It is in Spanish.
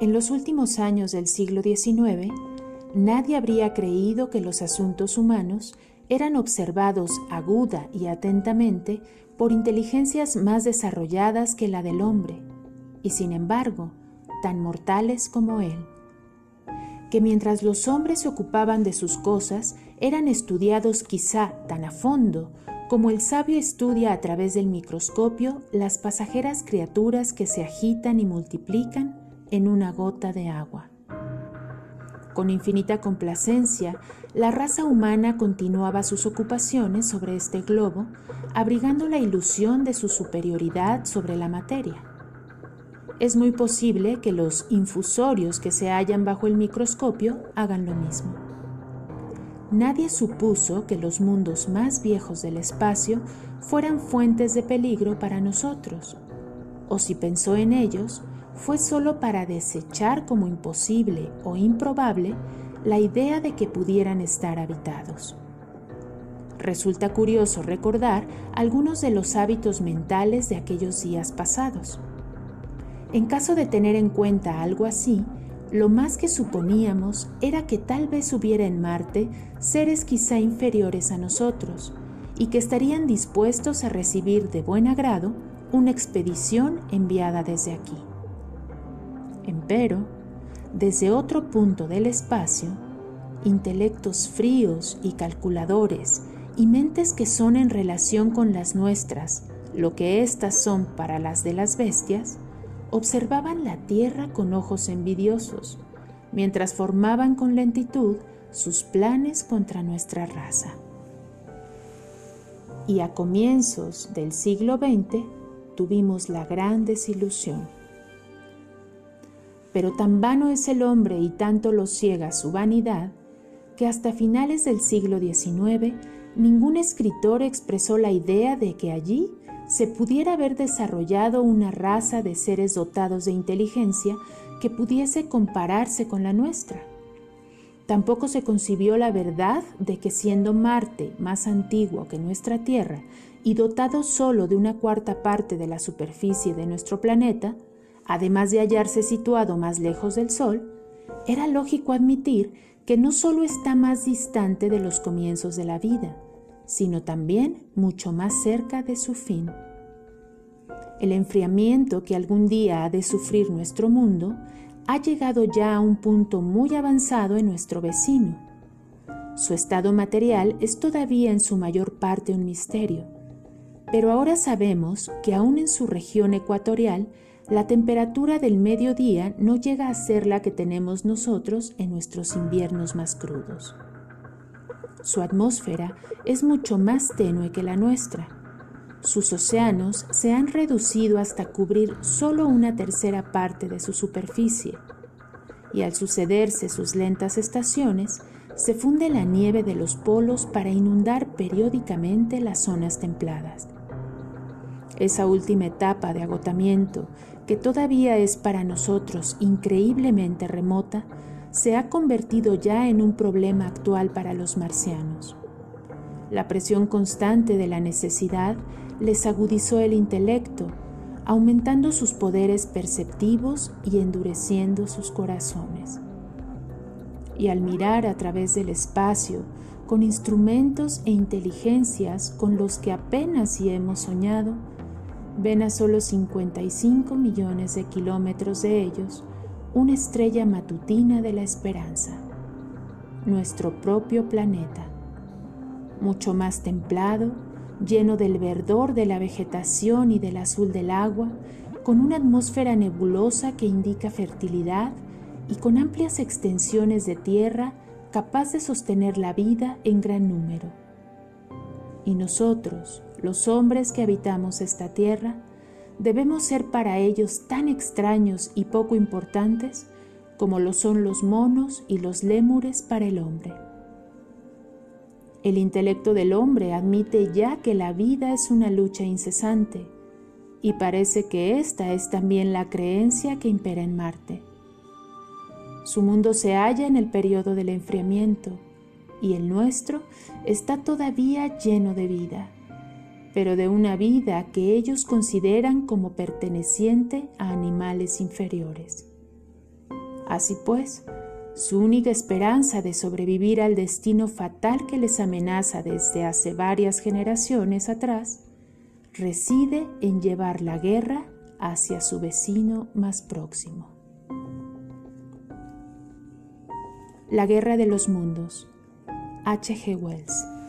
En los últimos años del siglo XIX, nadie habría creído que los asuntos humanos eran observados aguda y atentamente por inteligencias más desarrolladas que la del hombre, y sin embargo, tan mortales como él. Que mientras los hombres se ocupaban de sus cosas, eran estudiados quizá tan a fondo como el sabio estudia a través del microscopio las pasajeras criaturas que se agitan y multiplican en una gota de agua. Con infinita complacencia, la raza humana continuaba sus ocupaciones sobre este globo, abrigando la ilusión de su superioridad sobre la materia. Es muy posible que los infusorios que se hallan bajo el microscopio hagan lo mismo. Nadie supuso que los mundos más viejos del espacio fueran fuentes de peligro para nosotros, o si pensó en ellos, fue solo para desechar como imposible o improbable la idea de que pudieran estar habitados. Resulta curioso recordar algunos de los hábitos mentales de aquellos días pasados. En caso de tener en cuenta algo así, lo más que suponíamos era que tal vez hubiera en Marte seres quizá inferiores a nosotros y que estarían dispuestos a recibir de buen agrado una expedición enviada desde aquí. Empero, desde otro punto del espacio, intelectos fríos y calculadores y mentes que son en relación con las nuestras, lo que éstas son para las de las bestias, observaban la Tierra con ojos envidiosos, mientras formaban con lentitud sus planes contra nuestra raza. Y a comienzos del siglo XX tuvimos la gran desilusión pero tan vano es el hombre y tanto lo ciega su vanidad, que hasta finales del siglo XIX ningún escritor expresó la idea de que allí se pudiera haber desarrollado una raza de seres dotados de inteligencia que pudiese compararse con la nuestra. Tampoco se concibió la verdad de que siendo Marte más antiguo que nuestra Tierra y dotado solo de una cuarta parte de la superficie de nuestro planeta, además de hallarse situado más lejos del Sol, era lógico admitir que no solo está más distante de los comienzos de la vida, sino también mucho más cerca de su fin. El enfriamiento que algún día ha de sufrir nuestro mundo ha llegado ya a un punto muy avanzado en nuestro vecino. Su estado material es todavía en su mayor parte un misterio, pero ahora sabemos que aún en su región ecuatorial la temperatura del mediodía no llega a ser la que tenemos nosotros en nuestros inviernos más crudos. Su atmósfera es mucho más tenue que la nuestra. Sus océanos se han reducido hasta cubrir solo una tercera parte de su superficie, y al sucederse sus lentas estaciones, se funde la nieve de los polos para inundar periódicamente las zonas templadas. Esa última etapa de agotamiento que todavía es para nosotros increíblemente remota, se ha convertido ya en un problema actual para los marcianos. La presión constante de la necesidad les agudizó el intelecto, aumentando sus poderes perceptivos y endureciendo sus corazones. Y al mirar a través del espacio, con instrumentos e inteligencias con los que apenas si hemos soñado, ven a solo 55 millones de kilómetros de ellos una estrella matutina de la esperanza, nuestro propio planeta, mucho más templado, lleno del verdor de la vegetación y del azul del agua, con una atmósfera nebulosa que indica fertilidad y con amplias extensiones de tierra capaz de sostener la vida en gran número. Y nosotros, los hombres que habitamos esta tierra, debemos ser para ellos tan extraños y poco importantes como lo son los monos y los lémures para el hombre. El intelecto del hombre admite ya que la vida es una lucha incesante, y parece que esta es también la creencia que impera en Marte. Su mundo se halla en el periodo del enfriamiento, y el nuestro está todavía lleno de vida pero de una vida que ellos consideran como perteneciente a animales inferiores. Así pues, su única esperanza de sobrevivir al destino fatal que les amenaza desde hace varias generaciones atrás reside en llevar la guerra hacia su vecino más próximo. La Guerra de los Mundos. H. G. Wells